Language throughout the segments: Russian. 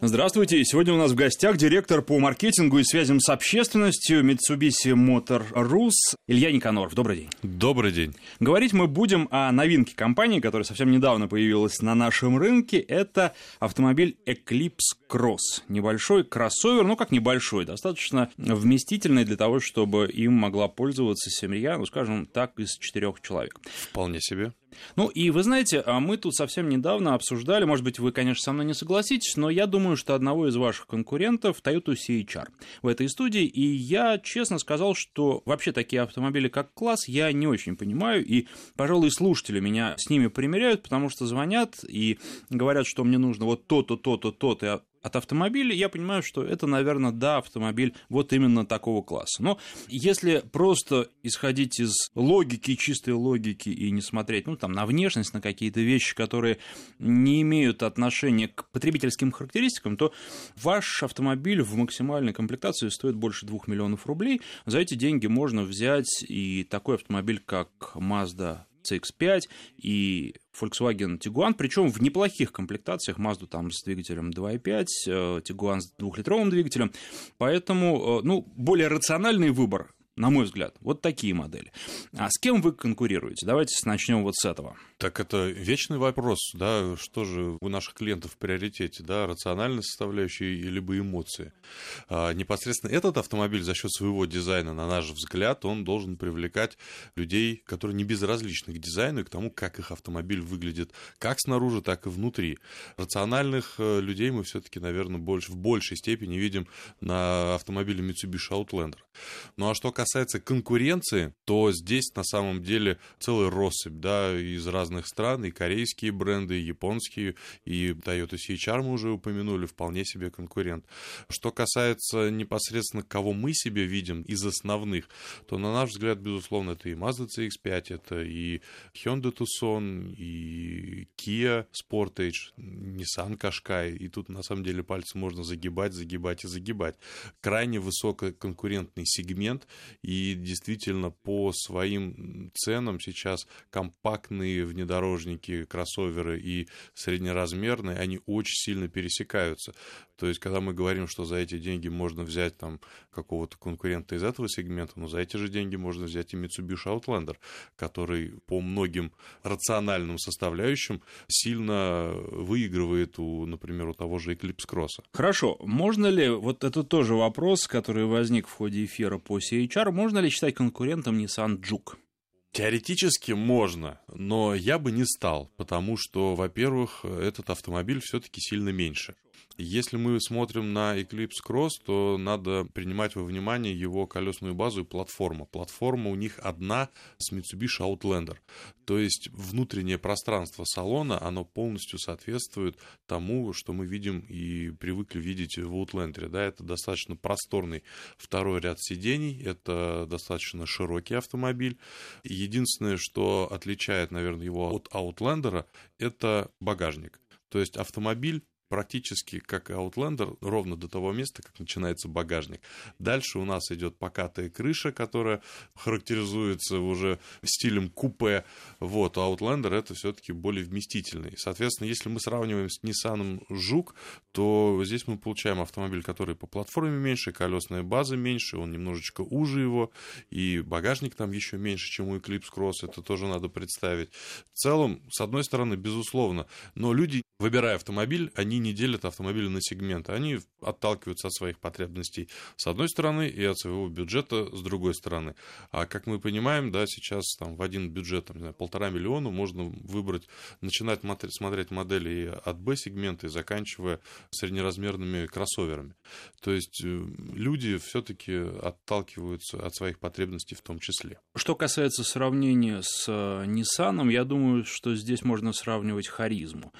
Здравствуйте. Сегодня у нас в гостях директор по маркетингу и связям с общественностью Mitsubishi Motor Rus Илья Никаноров. Добрый день. Добрый день. Говорить мы будем о новинке компании, которая совсем недавно появилась на нашем рынке. Это автомобиль Eclipse Cross. Небольшой кроссовер, ну как небольшой, достаточно вместительный для того, чтобы им могла пользоваться семья, ну скажем так, из четырех человек. Вполне себе. Ну и вы знаете, а мы тут совсем недавно обсуждали, может быть, вы, конечно, со мной не согласитесь, но я думаю, что одного из ваших конкурентов Toyota CHR в этой студии, и я честно сказал, что вообще такие автомобили как класс я не очень понимаю, и, пожалуй, слушатели меня с ними примеряют, потому что звонят и говорят, что мне нужно вот то-то, то-то, то-то, от автомобиля, я понимаю, что это, наверное, да, автомобиль вот именно такого класса. Но если просто исходить из логики, чистой логики и не смотреть, ну, там, на внешность, на какие-то вещи, которые не имеют отношения к потребительским характеристикам, то ваш автомобиль в максимальной комплектации стоит больше 2 миллионов рублей. За эти деньги можно взять и такой автомобиль, как Mazda CX-5 и Volkswagen Tiguan, причем в неплохих комплектациях, Mazda там с двигателем 2.5, э, Tiguan с двухлитровым двигателем, поэтому, э, ну, более рациональный выбор на мой взгляд. Вот такие модели. А с кем вы конкурируете? Давайте начнем вот с этого. Так это вечный вопрос, да, что же у наших клиентов в приоритете, да, рациональная составляющая либо эмоции. А, непосредственно этот автомобиль за счет своего дизайна, на наш взгляд, он должен привлекать людей, которые не безразличны к дизайну и к тому, как их автомобиль выглядит как снаружи, так и внутри. Рациональных э, людей мы все-таки, наверное, больше, в большей степени видим на автомобиле Mitsubishi Outlander. Ну а что касается конкуренции, то здесь на самом деле целый россыпь, да, из разных стран, и корейские бренды, и японские, и Toyota CHR мы уже упомянули, вполне себе конкурент. Что касается непосредственно, кого мы себе видим из основных, то, на наш взгляд, безусловно, это и Mazda CX-5, это и Hyundai Tucson, и Kia Sportage, Nissan Qashqai, и тут, на самом деле, пальцы можно загибать, загибать и загибать. Крайне высококонкурентный сегмент, и действительно по своим ценам сейчас компактные внедорожники, кроссоверы и среднеразмерные, они очень сильно пересекаются. То есть, когда мы говорим, что за эти деньги можно взять там какого-то конкурента из этого сегмента, но за эти же деньги можно взять и Mitsubishi Outlander, который по многим рациональным составляющим сильно выигрывает у, например, у того же Eclipse Cross. Хорошо. Можно ли, вот это тоже вопрос, который возник в ходе эфира по CHR, можно ли считать конкурентом Nissan Juke? Теоретически можно, но я бы не стал, потому что, во-первых, этот автомобиль все-таки сильно меньше. Если мы смотрим на Eclipse Cross, то надо принимать во внимание его колесную базу и платформу. Платформа у них одна с Mitsubishi Outlander. То есть внутреннее пространство салона, оно полностью соответствует тому, что мы видим и привыкли видеть в Outlander. Да, это достаточно просторный второй ряд сидений, это достаточно широкий автомобиль. Единственное, что отличает, наверное, его от Outlander, это багажник. То есть автомобиль практически как Outlander, ровно до того места, как начинается багажник. Дальше у нас идет покатая крыша, которая характеризуется уже стилем купе. Вот, а Outlander это все-таки более вместительный. Соответственно, если мы сравниваем с Nissan Жук, то здесь мы получаем автомобиль, который по платформе меньше, колесная база меньше, он немножечко уже его, и багажник там еще меньше, чем у Eclipse Cross, это тоже надо представить. В целом, с одной стороны, безусловно, но люди, выбирая автомобиль, они не делят автомобили на сегменты. Они отталкиваются от своих потребностей с одной стороны и от своего бюджета с другой стороны. А как мы понимаем, да, сейчас там в один бюджет, там, знаю, полтора миллиона можно выбрать, начинать смотреть модели от B-сегмента и заканчивая среднеразмерными кроссоверами. То есть э, люди все-таки отталкиваются от своих потребностей в том числе. Что касается сравнения с э, Nissan, я думаю, что здесь можно сравнивать харизму.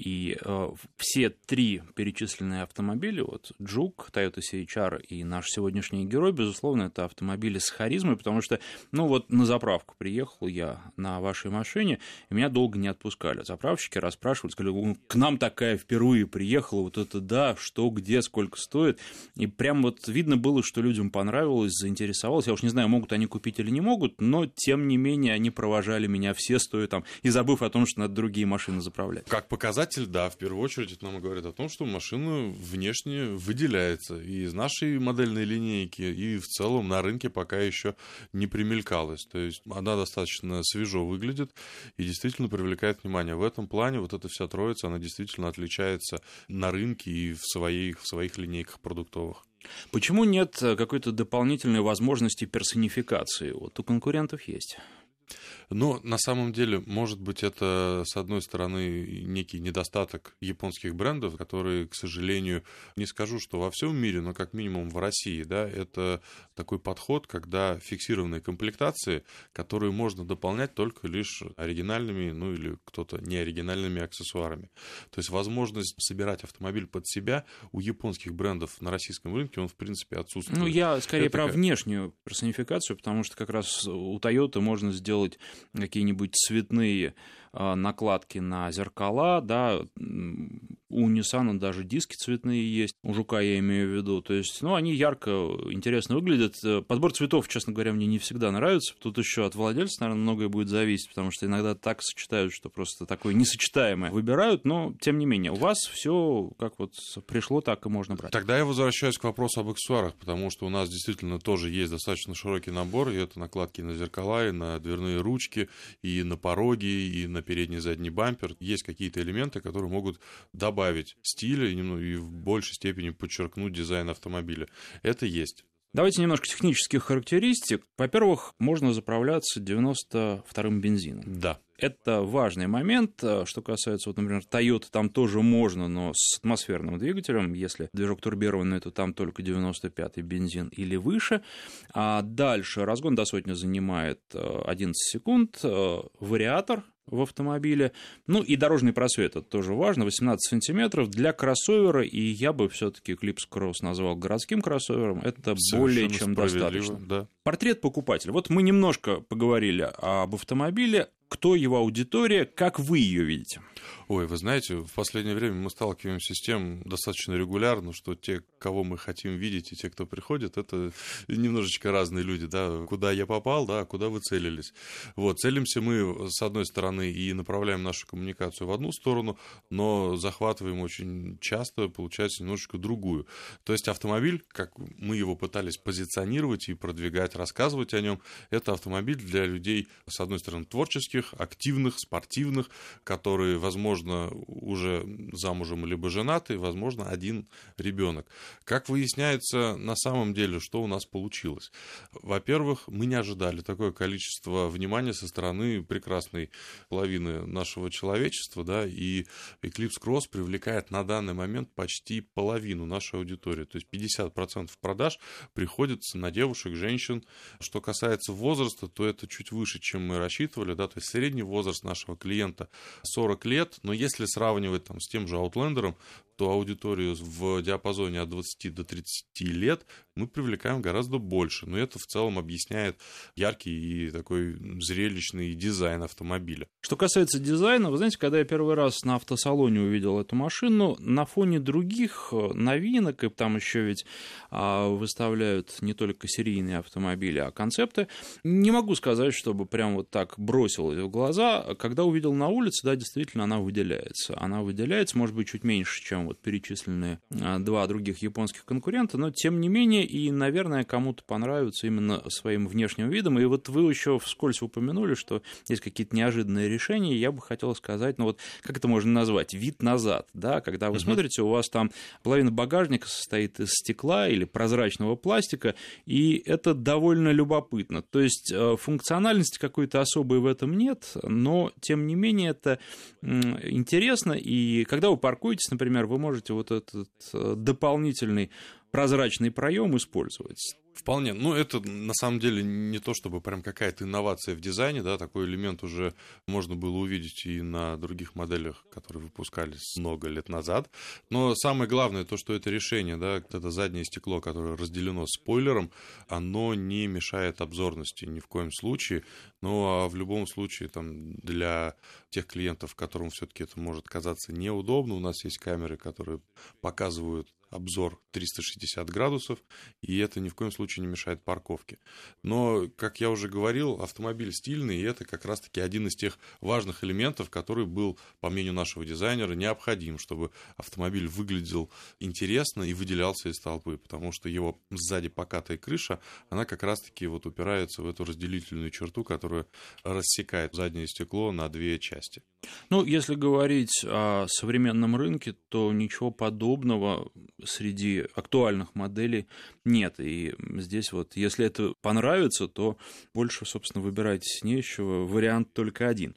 И э, все три перечисленные автомобили, вот Джук, Toyota CHR и наш сегодняшний герой, безусловно, это автомобили с харизмой, потому что, ну вот на заправку приехал я на вашей машине, и меня долго не отпускали. Заправщики расспрашивали, сказали, к нам такая впервые приехала, вот это да, что, где, сколько стоит. И прям вот видно было, что людям понравилось, заинтересовалось. Я уж не знаю, могут они купить или не могут, но тем не менее они провожали меня все стоя там, и забыв о том, что надо другие машины заправлять. Как показатель, да, в первую очередь это нам говорит о том, что машина внешне выделяется и из нашей модельной линейки, и в целом на рынке пока еще не примелькалась. То есть она достаточно свежо выглядит и действительно привлекает внимание. В этом плане вот эта вся троица, она действительно отличается на рынке и в своих, в своих линейках продуктовых. Почему нет какой-то дополнительной возможности персонификации? Вот у конкурентов есть. Но на самом деле, может быть, это, с одной стороны, некий недостаток японских брендов, которые, к сожалению, не скажу, что во всем мире, но как минимум в России, да, это такой подход, когда фиксированные комплектации, которые можно дополнять только лишь оригинальными, ну или кто-то неоригинальными аксессуарами. То есть возможность собирать автомобиль под себя у японских брендов на российском рынке, он, в принципе, отсутствует. Ну, я скорее это про как... внешнюю персонификацию, потому что как раз у Toyota можно сделать какие-нибудь цветные а, накладки на зеркала, да, у Nissan даже диски цветные есть, у Жука я имею в виду, то есть, ну, они ярко, интересно выглядят. Подбор цветов, честно говоря, мне не всегда нравится, тут еще от владельца, наверное, многое будет зависеть, потому что иногда так сочетают, что просто такое несочетаемое выбирают, но, тем не менее, у вас все как вот пришло, так и можно брать. Тогда я возвращаюсь к вопросу об аксессуарах, потому что у нас действительно тоже есть достаточно широкий набор, и это накладки на зеркала, и на дверные ручки, и на пороги, и на передний и задний бампер. Есть какие-то элементы, которые могут добавить стиля и, ну, и в большей степени подчеркнуть дизайн автомобиля. Это есть. Давайте немножко технических характеристик. Во-первых, можно заправляться 92-м бензином. Да. Это важный момент. Что касается, вот, например, Toyota, там тоже можно, но с атмосферным двигателем. Если движок турбированный, то там только 95-й бензин или выше. А дальше разгон до сотни занимает 11 секунд. Вариатор в автомобиле. Ну и дорожный просвет, это тоже важно, 18 сантиметров. Для кроссовера, и я бы все таки Eclipse Cross назвал городским кроссовером, это Совершенно более чем достаточно. Да. Портрет покупателя. Вот мы немножко поговорили об автомобиле, кто его аудитория, как вы ее видите? Ой, вы знаете, в последнее время мы сталкиваемся с тем достаточно регулярно, что те, кого мы хотим видеть, и те, кто приходит, это немножечко разные люди, да, куда я попал, да, куда вы целились. Вот, целимся мы, с одной стороны, и направляем нашу коммуникацию в одну сторону, но захватываем очень часто, получается, немножечко другую. То есть автомобиль, как мы его пытались позиционировать и продвигать, рассказывать о нем, это автомобиль для людей, с одной стороны, творческих, активных, спортивных, которые, возможно, уже замужем либо женаты, возможно, один ребенок. Как выясняется на самом деле, что у нас получилось? Во-первых, мы не ожидали такое количество внимания со стороны прекрасной половины нашего человечества, да, и Eclipse Cross привлекает на данный момент почти половину нашей аудитории, то есть 50% продаж приходится на девушек, женщин. Что касается возраста, то это чуть выше, чем мы рассчитывали, да, то есть средний возраст нашего клиента 40 лет, но если сравнивать там, с тем же Outlander, то аудиторию в диапазоне от 20 до 30 лет мы привлекаем гораздо больше. Но это в целом объясняет яркий и такой зрелищный дизайн автомобиля. Что касается дизайна, вы знаете, когда я первый раз на автосалоне увидел эту машину, на фоне других э, новинок, и там еще ведь а, выставляют не только серийные автомобили, а концепты, не могу сказать, чтобы прям вот так бросилось в глаза. Когда увидел на улице, да, действительно, она выделяется. Она выделяется, может быть, чуть меньше, чем вот перечисленные а, два других японских конкурента, но тем не менее и, наверное, кому-то понравится именно своим внешним видом. И вот вы еще вскользь упомянули, что есть какие-то неожиданные решения. Я бы хотел сказать, ну вот как это можно назвать? Вид назад, да, когда вы uh-huh. смотрите, у вас там половина багажника состоит из стекла или прозрачного пластика, и это довольно любопытно. То есть э, функциональности какой-то особой в этом нет, но тем не менее это интересно, и когда вы паркуетесь, например, вы можете вот этот э, дополнительный прозрачный проем использовать. Вполне. Ну, это на самом деле не то, чтобы прям какая-то инновация в дизайне, да, такой элемент уже можно было увидеть и на других моделях, которые выпускались много лет назад. Но самое главное то, что это решение, да, это заднее стекло, которое разделено спойлером, оно не мешает обзорности ни в коем случае. Ну, а в любом случае, там, для тех клиентов, которым все-таки это может казаться неудобно, у нас есть камеры, которые показывают обзор 360 градусов, и это ни в коем случае не мешает парковке. Но, как я уже говорил, автомобиль стильный, и это как раз-таки один из тех важных элементов, который был, по мнению нашего дизайнера, необходим, чтобы автомобиль выглядел интересно и выделялся из толпы, потому что его сзади покатая крыша, она как раз-таки вот упирается в эту разделительную черту, которая рассекает заднее стекло на две части. Ну, если говорить о современном рынке, то ничего подобного среди актуальных моделей нет. И здесь вот, если это понравится, то больше, собственно, выбирать не с Вариант только один.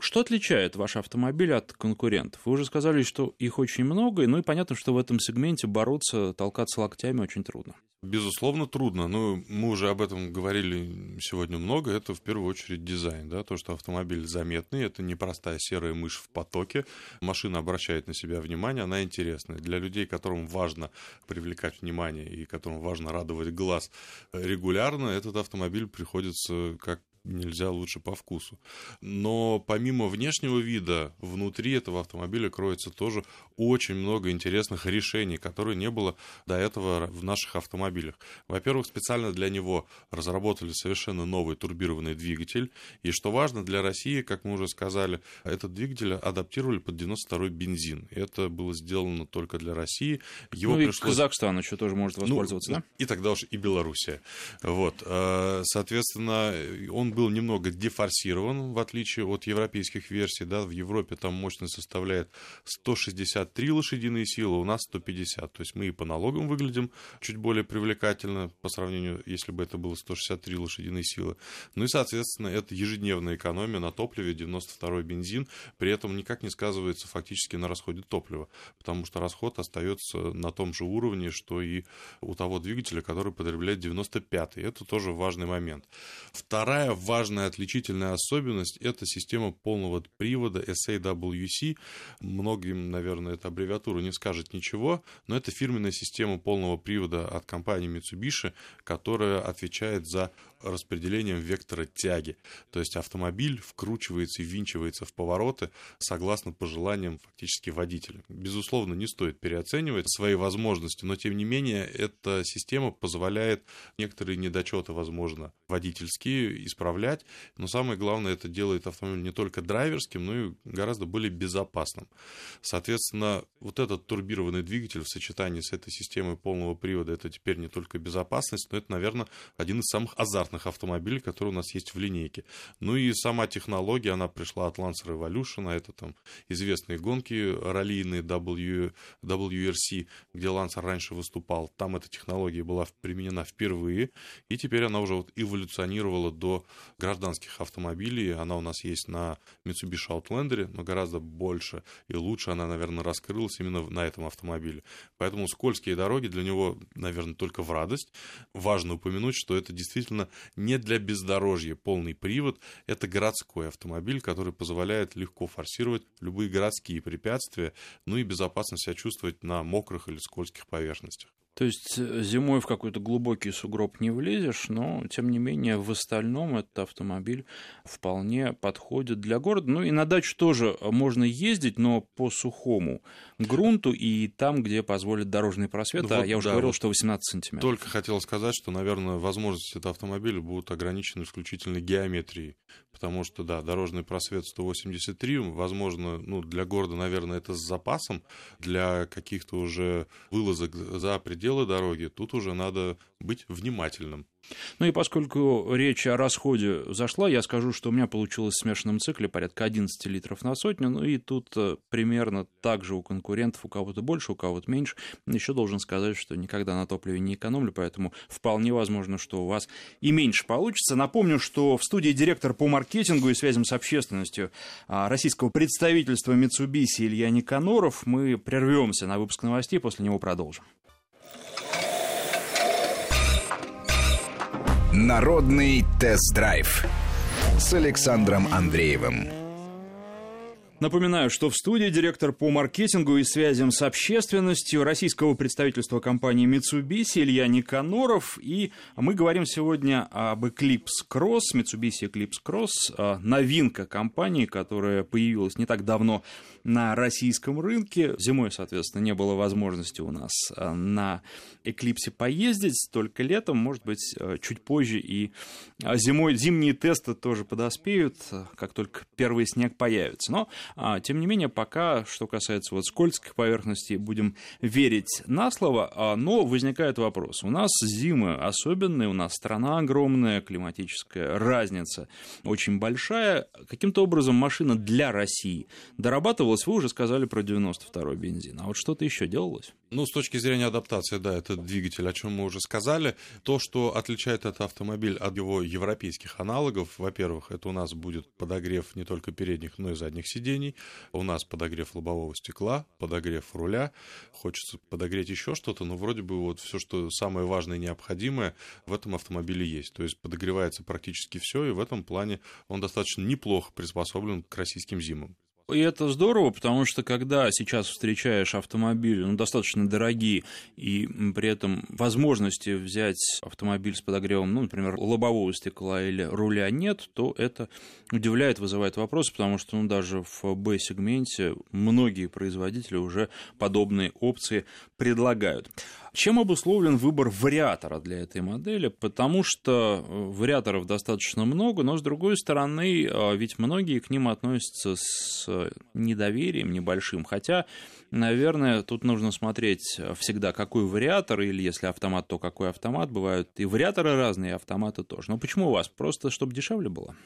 Что отличает ваш автомобиль от конкурентов? Вы уже сказали, что их очень много, ну и понятно, что в этом сегменте бороться, толкаться локтями очень трудно. Безусловно, трудно. Но мы уже об этом говорили сегодня много. Это в первую очередь дизайн. Да? То, что автомобиль заметный, это не простая серая мышь в потоке. Машина обращает на себя внимание, она интересная. Для людей, которым важно привлекать внимание и которым важно радовать глаз регулярно, этот автомобиль приходится как нельзя лучше по вкусу. Но помимо внешнего вида, внутри этого автомобиля кроется тоже очень много интересных решений, которые не было до этого в наших автомобилях. Во-первых, специально для него разработали совершенно новый турбированный двигатель. И что важно, для России, как мы уже сказали, этот двигатель адаптировали под 92-й бензин. Это было сделано только для России. Его ну и пришлось... Казахстан еще тоже может ну, воспользоваться, ну, да? И тогда уж и Белоруссия. Вот. Э, соответственно, он был немного дефорсирован, в отличие от европейских версий. Да, в Европе там мощность составляет 163 лошадиные силы, у нас 150. То есть мы и по налогам выглядим чуть более привлекательно по сравнению, если бы это было 163 лошадиные силы. Ну и, соответственно, это ежедневная экономия на топливе, 92-й бензин, при этом никак не сказывается фактически на расходе топлива, потому что расход остается на том же уровне, что и у того двигателя, который потребляет 95-й. Это тоже важный момент. Вторая важная отличительная особенность – это система полного привода SAWC. Многим, наверное, эта аббревиатура не скажет ничего, но это фирменная система полного привода от компании Mitsubishi, которая отвечает за распределением вектора тяги. То есть автомобиль вкручивается и винчивается в повороты согласно пожеланиям фактически водителя. Безусловно, не стоит переоценивать свои возможности, но тем не менее эта система позволяет некоторые недочеты, возможно, водительские исправлять. Но самое главное, это делает автомобиль не только драйверским, но и гораздо более безопасным. Соответственно, вот этот турбированный двигатель в сочетании с этой системой полного привода, это теперь не только безопасность, но это, наверное, один из самых азартных стандартных автомобилей, которые у нас есть в линейке. Ну и сама технология, она пришла от Lancer Evolution, это там известные гонки раллийные w, WRC, где Lancer раньше выступал. Там эта технология была применена впервые, и теперь она уже вот эволюционировала до гражданских автомобилей. Она у нас есть на Mitsubishi Outlander, но гораздо больше и лучше она, наверное, раскрылась именно на этом автомобиле. Поэтому скользкие дороги для него, наверное, только в радость. Важно упомянуть, что это действительно не для бездорожья полный привод. Это городской автомобиль, который позволяет легко форсировать любые городские препятствия, ну и безопасно себя чувствовать на мокрых или скользких поверхностях. То есть э, зимой в какой-то глубокий сугроб не влезешь, но тем не менее в остальном этот автомобиль вполне подходит для города. Ну и на дачу тоже можно ездить, но по сухому грунту и там, где позволит дорожный просвет. Ну, а вот, я уже да, говорил, вот что 18 сантиметров. Только хотел сказать, что, наверное, возможности этого автомобиля будут ограничены исключительно геометрией. Потому что, да, дорожный просвет 183, возможно, ну, для города, наверное, это с запасом. Для каких-то уже вылазок за пределы пределы дороги, тут уже надо быть внимательным. Ну и поскольку речь о расходе зашла, я скажу, что у меня получилось в смешанном цикле порядка 11 литров на сотню, ну и тут э, примерно так же у конкурентов, у кого-то больше, у кого-то меньше. Еще должен сказать, что никогда на топливе не экономлю, поэтому вполне возможно, что у вас и меньше получится. Напомню, что в студии директор по маркетингу и связям с общественностью а, российского представительства Mitsubishi Илья Никаноров. Мы прервемся на выпуск новостей, после него продолжим. Народный тест-драйв с Александром Андреевым. Напоминаю, что в студии директор по маркетингу и связям с общественностью российского представительства компании Mitsubishi Илья Никаноров. И мы говорим сегодня об Eclipse Cross, Mitsubishi Eclipse Cross, а, новинка компании, которая появилась не так давно на российском рынке. Зимой, соответственно, не было возможности у нас а, на Eclipse поездить, только летом, может быть, а, чуть позже. И зимой зимние тесты тоже подоспеют, как только первый снег появится. Но а, тем не менее, пока, что касается вот скользких поверхностей, будем верить на слово, а, но возникает вопрос. У нас зимы особенные, у нас страна огромная, климатическая разница очень большая. Каким-то образом машина для России дорабатывалась, вы уже сказали про 92-й бензин. А вот что-то еще делалось? Ну, с точки зрения адаптации, да, это двигатель, о чем мы уже сказали. То, что отличает этот автомобиль от его европейских аналогов, во-первых, это у нас будет подогрев не только передних, но и задних сидений. У нас подогрев лобового стекла, подогрев руля. Хочется подогреть еще что-то, но вроде бы вот все, что самое важное и необходимое в этом автомобиле есть. То есть подогревается практически все, и в этом плане он достаточно неплохо приспособлен к российским зимам. И это здорово, потому что когда сейчас встречаешь автомобили, ну, достаточно дорогие, и при этом возможности взять автомобиль с подогревом, ну, например, лобового стекла или руля нет, то это удивляет, вызывает вопросы, потому что, ну, даже в B-сегменте многие производители уже подобные опции предлагают. Чем обусловлен выбор вариатора для этой модели? Потому что э, вариаторов достаточно много, но с другой стороны, э, ведь многие к ним относятся с недоверием небольшим, хотя Наверное, тут нужно смотреть всегда, какой вариатор, или если автомат, то какой автомат. Бывают и вариаторы разные, и автоматы тоже. Но почему у вас? Просто чтобы дешевле было?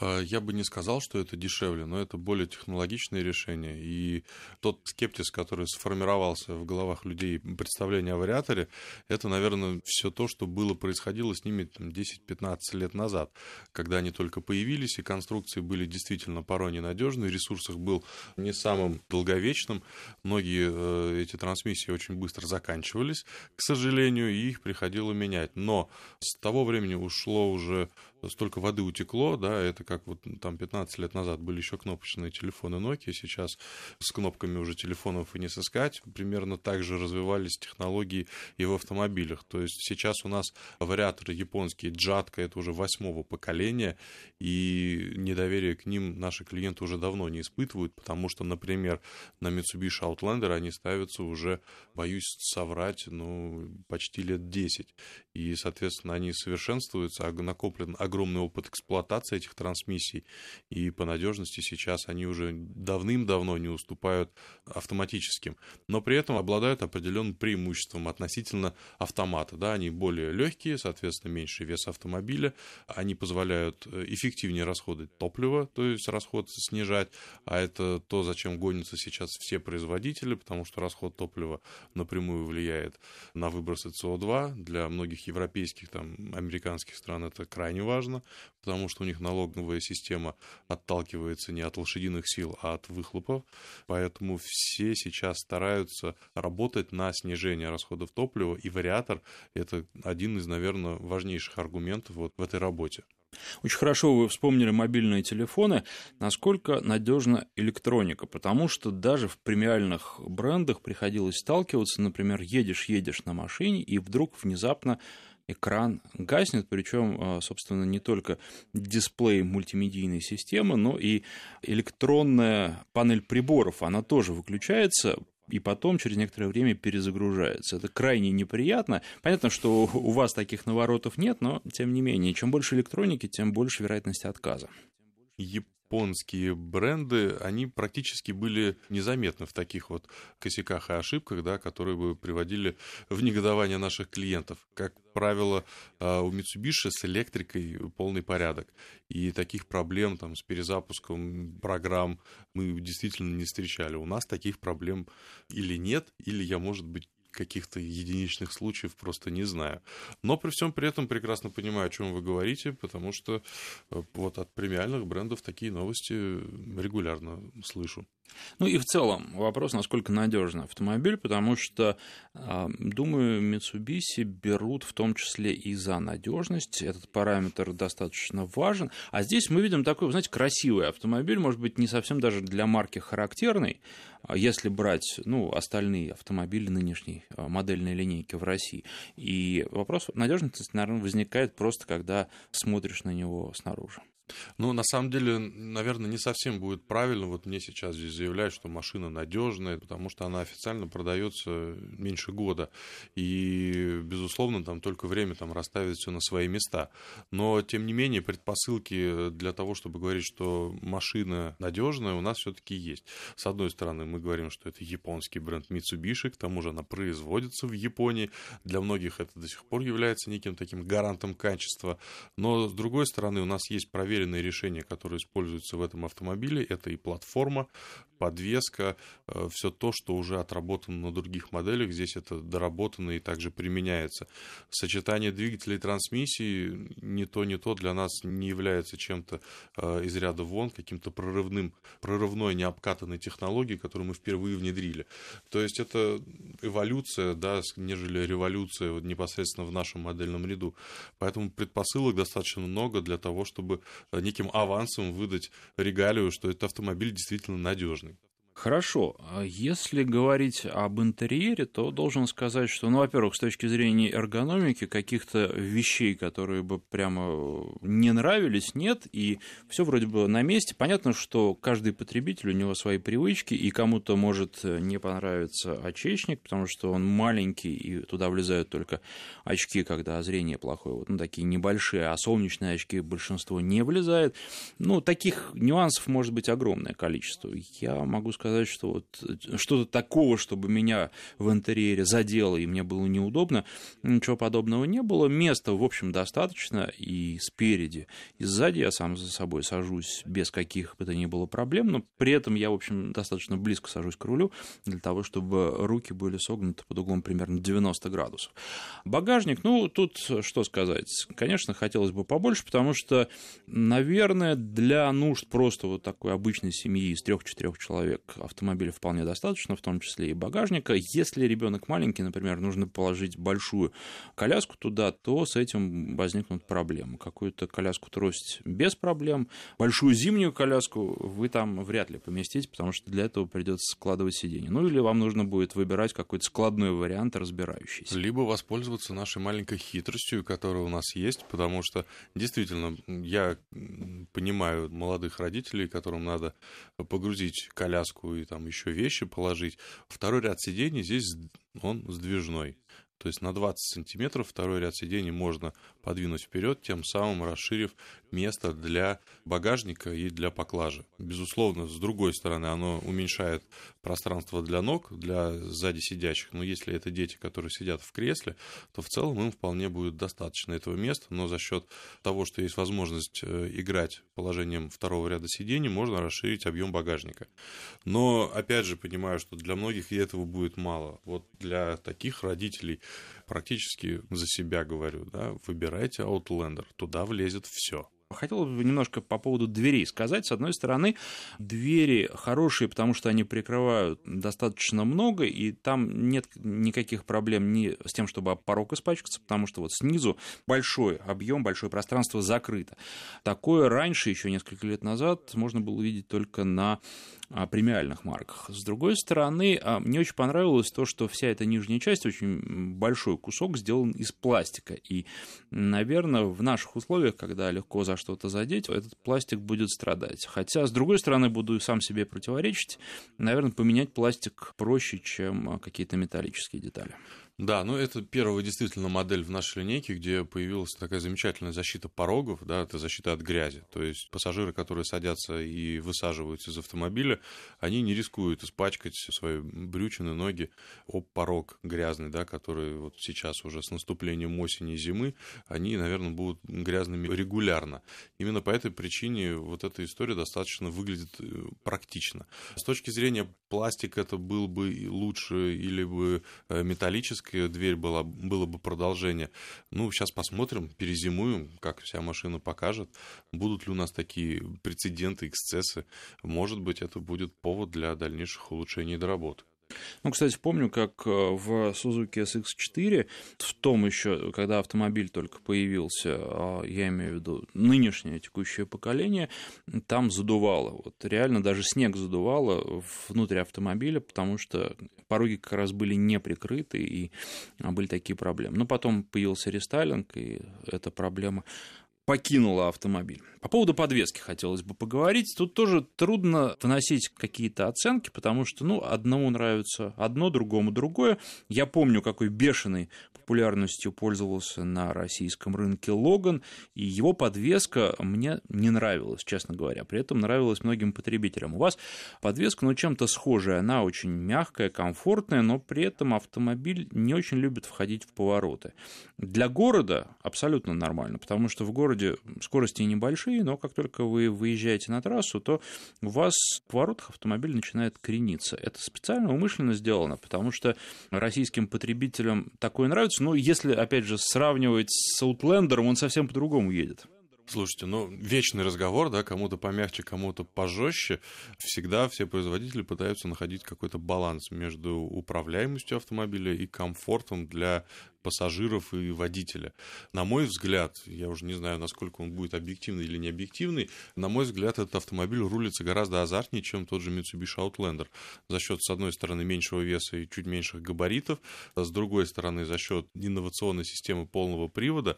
А, я бы не сказал, что это дешевле, но это более технологичное решение. И тот скептиз, который сформировался в головах людей представление о вариаторе, это, наверное, все то, что было происходило с ними 10-15 лет назад, когда они только появились, и конструкции были действительно порой ненадежны, ресурс их был не самым долговечным, многие э, эти трансмиссии очень быстро заканчивались, к сожалению, и их приходило менять. Но с того времени ушло уже столько воды утекло, да, это как вот там 15 лет назад были еще кнопочные телефоны Nokia, сейчас с кнопками уже телефонов и не сыскать, примерно так же развивались технологии и в автомобилях, то есть сейчас у нас вариаторы японские, Джатка, это уже восьмого поколения, и недоверие к ним наши клиенты уже давно не испытывают, потому что, например, на Mitsubishi Outlander они ставятся уже, боюсь соврать, ну, почти лет 10, и, соответственно, они совершенствуются, а накоплен огромный опыт эксплуатации этих трансмиссий, и по надежности сейчас они уже давным-давно не уступают автоматическим, но при этом обладают определенным преимуществом относительно автомата. Да, они более легкие, соответственно, меньше вес автомобиля, они позволяют э, эффективнее расходовать топливо, то есть расход снижать, а это то, зачем гонятся сейчас все производители, потому что расход топлива напрямую влияет на выбросы СО2. Для многих европейских, там, американских стран это крайне важно важно, потому что у них налоговая система отталкивается не от лошадиных сил, а от выхлопов. Поэтому все сейчас стараются работать на снижение расходов топлива, и вариатор – это один из, наверное, важнейших аргументов вот в этой работе. Очень хорошо вы вспомнили мобильные телефоны. Насколько надежна электроника? Потому что даже в премиальных брендах приходилось сталкиваться, например, едешь-едешь на машине, и вдруг внезапно экран гаснет, причем, а, собственно, не только дисплей мультимедийной системы, но и электронная панель приборов, она тоже выключается, и потом через некоторое время перезагружается. Это крайне неприятно. Понятно, что у вас таких наворотов нет, но тем не менее, чем больше электроники, тем больше вероятности отказа японские бренды, они практически были незаметны в таких вот косяках и ошибках, да, которые бы приводили в негодование наших клиентов. Как правило, а, у Mitsubishi с электрикой полный порядок. И таких проблем там, с перезапуском программ мы действительно не встречали. У нас таких проблем или нет, или я, может быть, каких-то единичных случаев просто не знаю. Но при всем при этом прекрасно понимаю, о чем вы говорите, потому что э, вот от премиальных брендов такие новости регулярно слышу. Ну и в целом вопрос, насколько надежный автомобиль, потому что, а, думаю, Mitsubishi берут в том числе и за надежность. Этот параметр достаточно важен. А здесь мы видим такой, знаете, красивый автомобиль, может быть, не совсем даже для марки характерный, если брать ну, остальные автомобили нынешней а, модельной линейки в России. И вопрос надежности, наверное, возникает просто, когда смотришь на него снаружи. Ну, на самом деле, наверное, не совсем будет правильно вот мне сейчас здесь заявлять, что машина надежная, потому что она официально продается меньше года. И, безусловно, там только время там расставит все на свои места. Но, тем не менее, предпосылки для того, чтобы говорить, что машина надежная, у нас все-таки есть. С одной стороны, мы говорим, что это японский бренд Mitsubishi, к тому же она производится в Японии. Для многих это до сих пор является неким таким гарантом качества. Но, с другой стороны, у нас есть проверенные проверенные решения, которые используются в этом автомобиле. Это и платформа, подвеска, э, все то, что уже отработано на других моделях. Здесь это доработано и также применяется. Сочетание двигателей и трансмиссии не то, не то для нас не является чем-то э, из ряда вон, каким-то прорывным, прорывной необкатанной технологией, которую мы впервые внедрили. То есть это эволюция, да, нежели революция вот непосредственно в нашем модельном ряду. Поэтому предпосылок достаточно много для того, чтобы неким авансом выдать регалию, что этот автомобиль действительно надежный. Хорошо. А если говорить об интерьере, то должен сказать, что, ну, во-первых, с точки зрения эргономики, каких-то вещей, которые бы прямо не нравились, нет, и все вроде бы на месте. Понятно, что каждый потребитель, у него свои привычки, и кому-то может не понравиться очечник, потому что он маленький, и туда влезают только очки, когда зрение плохое, вот ну, такие небольшие, а солнечные очки большинство не влезает. Ну, таких нюансов может быть огромное количество. Я могу сказать, сказать, что вот э, что-то такого, чтобы меня в интерьере задело и мне было неудобно, ничего подобного не было. Места, в общем, достаточно и спереди, и сзади я сам за собой сажусь без каких бы то ни было проблем, но при этом я, в общем, достаточно близко сажусь к рулю для того, чтобы руки были согнуты под углом примерно 90 градусов. Багажник, ну, тут что сказать, конечно, хотелось бы побольше, потому что, наверное, для нужд просто вот такой обычной семьи из трех-четырех человек автомобиля вполне достаточно, в том числе и багажника. Если ребенок маленький, например, нужно положить большую коляску туда, то с этим возникнут проблемы. Какую-то коляску трость без проблем, большую зимнюю коляску вы там вряд ли поместите, потому что для этого придется складывать сиденье. Ну или вам нужно будет выбирать какой-то складной вариант, разбирающийся. Либо воспользоваться нашей маленькой хитростью, которая у нас есть, потому что действительно я понимаю молодых родителей, которым надо погрузить коляску и там еще вещи положить. Второй ряд сидений здесь он сдвижной. То есть на 20 сантиметров второй ряд сидений можно подвинуть вперед, тем самым расширив место для багажника и для поклажи. Безусловно, с другой стороны, оно уменьшает пространство для ног, для сзади сидящих. Но если это дети, которые сидят в кресле, то в целом им вполне будет достаточно этого места. Но за счет того, что есть возможность э, играть положением второго ряда сидений, можно расширить объем багажника. Но, опять же, понимаю, что для многих и этого будет мало. Вот для таких родителей практически за себя говорю, да, выбирайте Outlander, туда влезет все. Хотел бы немножко по поводу дверей сказать. С одной стороны, двери хорошие, потому что они прикрывают достаточно много, и там нет никаких проблем ни с тем, чтобы об порог испачкаться, потому что вот снизу большой объем, большое пространство закрыто. Такое раньше, еще несколько лет назад, можно было увидеть только на премиальных марках. С другой стороны, а, мне очень понравилось то, что вся эта нижняя часть, очень большой кусок, сделан из пластика. И, наверное, в наших условиях, когда легко за что-то задеть, этот пластик будет страдать. Хотя, с другой стороны, буду сам себе противоречить, наверное, поменять пластик проще, чем а, какие-то металлические детали. Да, ну это первая действительно модель в нашей линейке, где появилась такая замечательная защита порогов, да, это защита от грязи. То есть пассажиры, которые садятся и высаживаются из автомобиля, они не рискуют испачкать свои брючины, ноги об порог грязный, да, который вот сейчас уже с наступлением осени и зимы, они, наверное, будут грязными регулярно. Именно по этой причине вот эта история достаточно выглядит э, практично. С точки зрения пластика это был бы лучше или бы э, металлический, автоматическая дверь была, было бы продолжение. Ну, сейчас посмотрим, перезимуем, как вся машина покажет. Будут ли у нас такие прецеденты, эксцессы? Может быть, это будет повод для дальнейших улучшений и доработок. Ну, кстати, помню, как э, в Suzuki SX4, в том еще, когда автомобиль только появился, а, я имею в виду нынешнее текущее поколение, там задувало. Вот реально даже снег задувало внутрь автомобиля, потому что пороги как раз были не прикрыты, и а, были такие проблемы. Но потом появился рестайлинг, и эта проблема покинула автомобиль. По поводу подвески хотелось бы поговорить. Тут тоже трудно выносить какие-то оценки, потому что, ну, одному нравится одно, другому другое. Я помню, какой бешеной популярностью пользовался на российском рынке Логан, и его подвеска мне не нравилась, честно говоря. При этом нравилась многим потребителям. У вас подвеска, ну, чем-то схожая. Она очень мягкая, комфортная, но при этом автомобиль не очень любит входить в повороты. Для города абсолютно нормально, потому что в городе городе скорости небольшие, но как только вы выезжаете на трассу, то у вас в поворотах автомобиль начинает крениться. Это специально, умышленно сделано, потому что российским потребителям такое нравится. Но если, опять же, сравнивать с Outlander, он совсем по-другому едет. Слушайте, ну, вечный разговор, да, кому-то помягче, кому-то пожестче. Всегда все производители пытаются находить какой-то баланс между управляемостью автомобиля и комфортом для пассажиров и водителя. На мой взгляд, я уже не знаю, насколько он будет объективный или не объективный, на мой взгляд, этот автомобиль рулится гораздо азартнее, чем тот же Mitsubishi Outlander. За счет, с одной стороны, меньшего веса и чуть меньших габаритов, а с другой стороны, за счет инновационной системы полного привода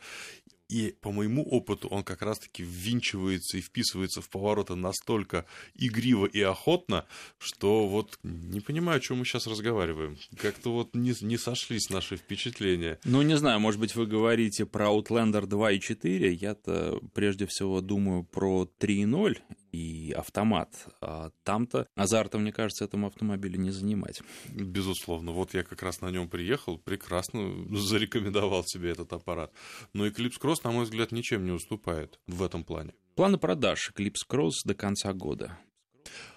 и по моему опыту он как раз-таки ввинчивается и вписывается в повороты настолько игриво и охотно, что вот не понимаю, о чем мы сейчас разговариваем. Как-то вот не, не сошлись наши впечатления. Ну, не знаю, может быть, вы говорите про Outlander 2 и 4. Я-то прежде всего думаю про 3.0 и автомат. А там-то азарта, мне кажется, этому автомобилю не занимать. Безусловно. Вот я как раз на нем приехал, прекрасно зарекомендовал себе этот аппарат. Но Eclipse Cross, на мой взгляд, ничем не уступает в этом плане. Планы продаж Eclipse Cross до конца года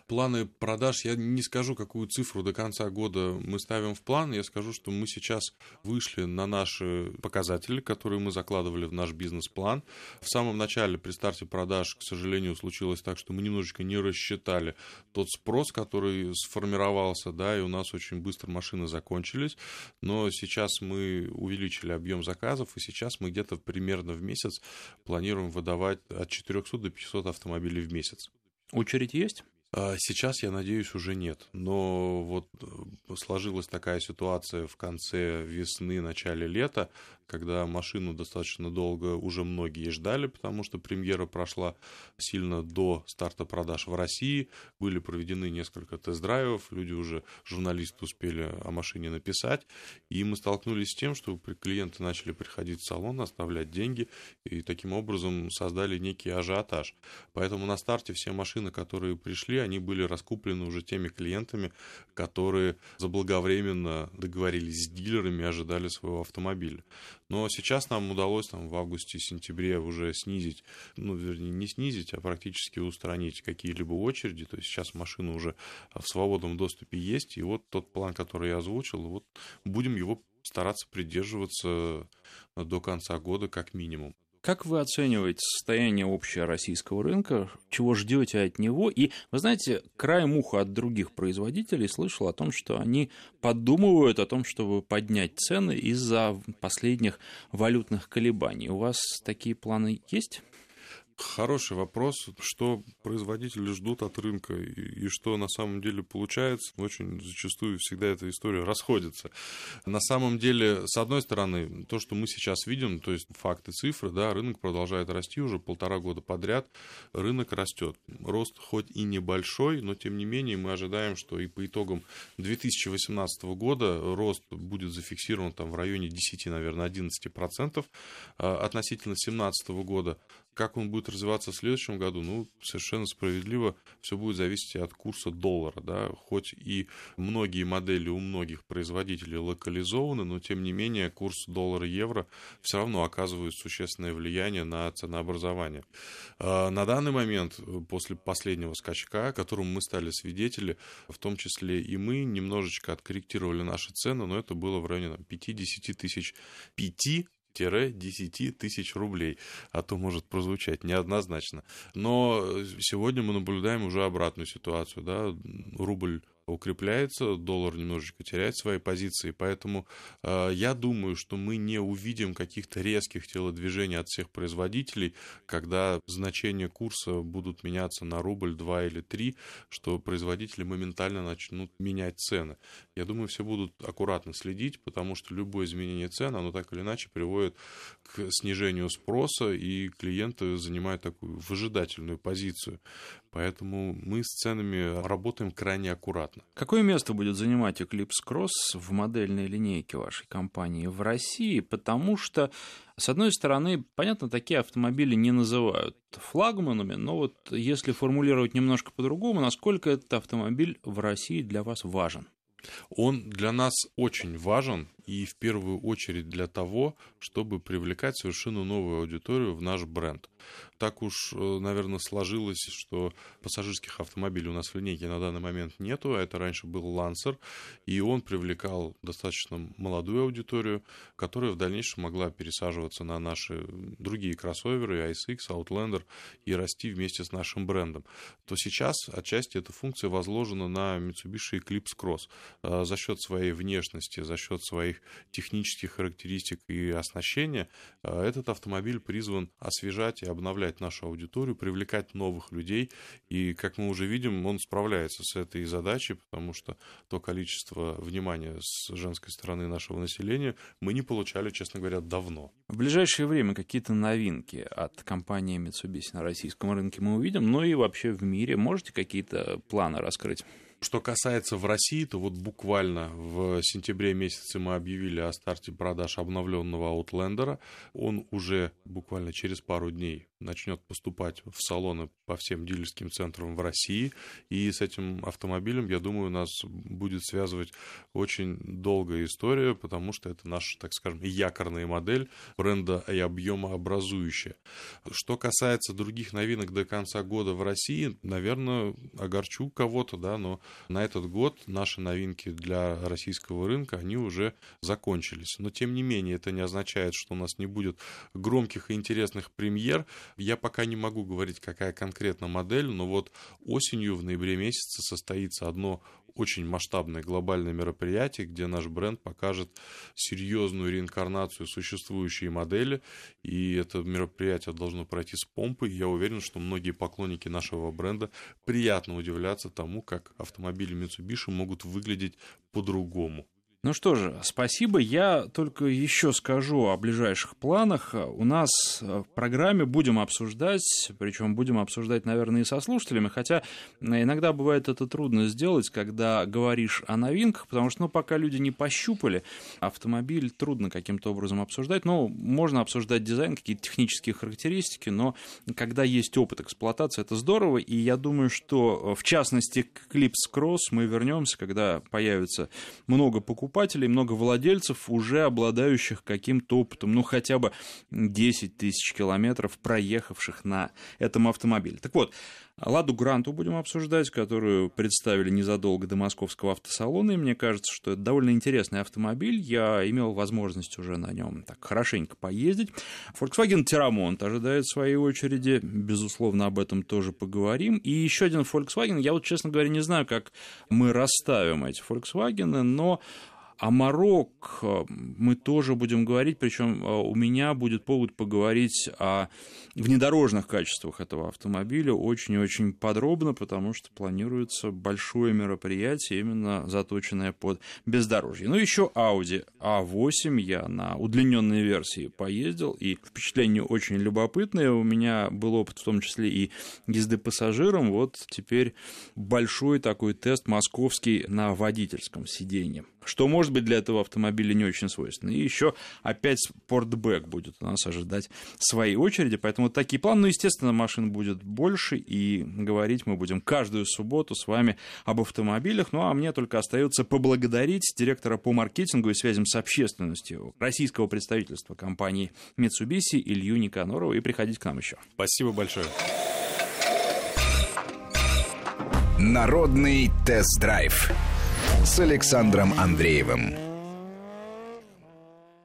планы продаж, я не скажу, какую цифру до конца года мы ставим в план, я скажу, что мы сейчас вышли на наши показатели, которые мы закладывали в наш бизнес-план. В самом начале, при старте продаж, к сожалению, случилось так, что мы немножечко не рассчитали тот спрос, который сформировался, да, и у нас очень быстро машины закончились, но сейчас мы увеличили объем заказов, и сейчас мы где-то примерно в месяц планируем выдавать от 400 до 500 автомобилей в месяц. Очередь есть? А сейчас, я надеюсь, уже нет. Но вот э, сложилась такая ситуация в конце весны, начале лета, когда машину достаточно долго уже многие ждали, потому что премьера прошла сильно до старта продаж в России. Были проведены несколько тест-драйвов, люди уже, журналисты успели о машине написать. И мы столкнулись с тем, что клиенты начали приходить в салон, оставлять деньги, и таким образом создали некий ажиотаж. Поэтому на старте все машины, которые пришли, они были раскуплены уже теми клиентами, которые заблаговременно договорились с дилерами и ожидали своего автомобиля. Но сейчас нам удалось там, в августе-сентябре уже снизить, ну, вернее, не снизить, а практически устранить какие-либо очереди. То есть сейчас машина уже в свободном доступе есть. И вот тот план, который я озвучил, вот будем его стараться придерживаться до конца года как минимум. Как вы оцениваете состояние общего российского рынка? Чего ждете от него? И, вы знаете, краем уха от других производителей слышал о том, что они подумывают о том, чтобы поднять цены из-за последних валютных колебаний. У вас такие планы есть? Хороший вопрос, что производители ждут от рынка и, и что на самом деле получается. Очень зачастую всегда эта история расходится. На самом деле, с одной стороны, то, что мы сейчас видим, то есть факты, цифры, да, рынок продолжает расти уже полтора года подряд, рынок растет. Рост хоть и небольшой, но тем не менее мы ожидаем, что и по итогам 2018 года рост будет зафиксирован там в районе 10, наверное, 11% а относительно 2017 года. Как он будет развиваться в следующем году, ну, совершенно справедливо, все будет зависеть от курса доллара, да, хоть и многие модели у многих производителей локализованы, но тем не менее курс доллара-евро все равно оказывает существенное влияние на ценообразование. А, на данный момент, после последнего скачка, которому мы стали свидетели, в том числе и мы немножечко откорректировали наши цены, но это было в районе 5-10 тысяч 5 10 тысяч рублей, а то может прозвучать неоднозначно. Но сегодня мы наблюдаем уже обратную ситуацию, да, рубль укрепляется, доллар немножечко теряет свои позиции, поэтому э, я думаю, что мы не увидим каких-то резких телодвижений от всех производителей, когда значения курса будут меняться на рубль, два или три, что производители моментально начнут менять цены. Я думаю, все будут аккуратно следить, потому что любое изменение цен, оно так или иначе приводит к снижению спроса, и клиенты занимают такую выжидательную позицию. Поэтому мы с ценами работаем крайне аккуратно. Какое место будет занимать Eclipse Cross в модельной линейке вашей компании в России? Потому что, с одной стороны, понятно, такие автомобили не называют флагманами, но вот если формулировать немножко по-другому, насколько этот автомобиль в России для вас важен? Он для нас очень важен, и в первую очередь для того, чтобы привлекать совершенно новую аудиторию в наш бренд. Так уж, э, наверное, сложилось, что пассажирских автомобилей у нас в линейке на данный момент нету, а это раньше был Lancer, и он привлекал достаточно молодую аудиторию, которая в дальнейшем могла пересаживаться на наши другие кроссоверы, ISX, Outlander, и расти вместе с нашим брендом. То сейчас отчасти эта функция возложена на Mitsubishi Eclipse Cross э, за счет своей внешности, за счет своих своих технических характеристик и оснащения, э, этот автомобиль призван освежать и обновлять нашу аудиторию, привлекать новых людей. И, как мы уже видим, он справляется с этой задачей, потому что то количество внимания с женской стороны нашего населения мы не получали, честно говоря, давно. В ближайшее время какие-то новинки от компании Mitsubishi на российском рынке мы увидим, но и вообще в мире. Можете какие-то планы раскрыть? Что касается в России, то вот буквально в сентябре месяце мы объявили о старте продаж обновленного Outlander. Он уже буквально через пару дней начнет поступать в салоны по всем дилерским центрам в России. И с этим автомобилем, я думаю, нас будет связывать очень долгая история, потому что это наша, так скажем, якорная модель бренда и объемообразующая. Что касается других новинок до конца года в России, наверное, огорчу кого-то, да, но на этот год наши новинки для российского рынка, они уже закончились. Но, тем не менее, это не означает, что у нас не будет громких и интересных премьер. Я пока не могу говорить, какая конкретно модель, но вот осенью, в ноябре месяце, состоится одно очень масштабное глобальное мероприятие, где наш бренд покажет серьезную реинкарнацию существующей модели, и это мероприятие должно пройти с помпой. Я уверен, что многие поклонники нашего бренда приятно удивляться тому, как автомобили Mitsubishi могут выглядеть по-другому. Ну что же, спасибо. Я только еще скажу о ближайших планах. У нас в программе будем обсуждать, причем будем обсуждать, наверное, и со слушателями, хотя иногда бывает это трудно сделать, когда говоришь о новинках, потому что, ну, пока люди не пощупали, автомобиль трудно каким-то образом обсуждать. Ну, можно обсуждать дизайн, какие-то технические характеристики, но когда есть опыт эксплуатации, это здорово, и я думаю, что, в частности, к Clips Cross мы вернемся, когда появится много покупателей, покупателей, много владельцев, уже обладающих каким-то опытом, ну хотя бы 10 тысяч километров проехавших на этом автомобиле. Так вот, Ладу Гранту будем обсуждать, которую представили незадолго до московского автосалона, и мне кажется, что это довольно интересный автомобиль. Я имел возможность уже на нем так хорошенько поездить. Volkswagen Terramont ожидает своей очереди, безусловно, об этом тоже поговорим. И еще один Volkswagen, я вот, честно говоря, не знаю, как мы расставим эти Volkswagen, но О Марок э, мы тоже будем говорить, причем э, у меня будет повод поговорить о внедорожных качествах этого автомобиля очень и очень подробно, потому что планируется большое мероприятие, именно заточенное под бездорожье. Ну, еще Audi A8 я на удлиненной версии поездил, и впечатление очень любопытное. У меня был опыт в том числе и езды пассажиром. Вот теперь большой такой тест московский на водительском сиденье что может быть для этого автомобиля не очень свойственно. И еще опять спортбэк будет у нас ожидать своей очереди, поэтому такие планы. Ну, естественно, машин будет больше, и говорить мы будем каждую субботу с вами об автомобилях. Ну, а мне только остается поблагодарить директора по маркетингу и связям с общественностью российского представительства компании Mitsubishi Илью Никанорова и приходить к нам еще. Спасибо большое. Народный тест-драйв с Александром Андреевым.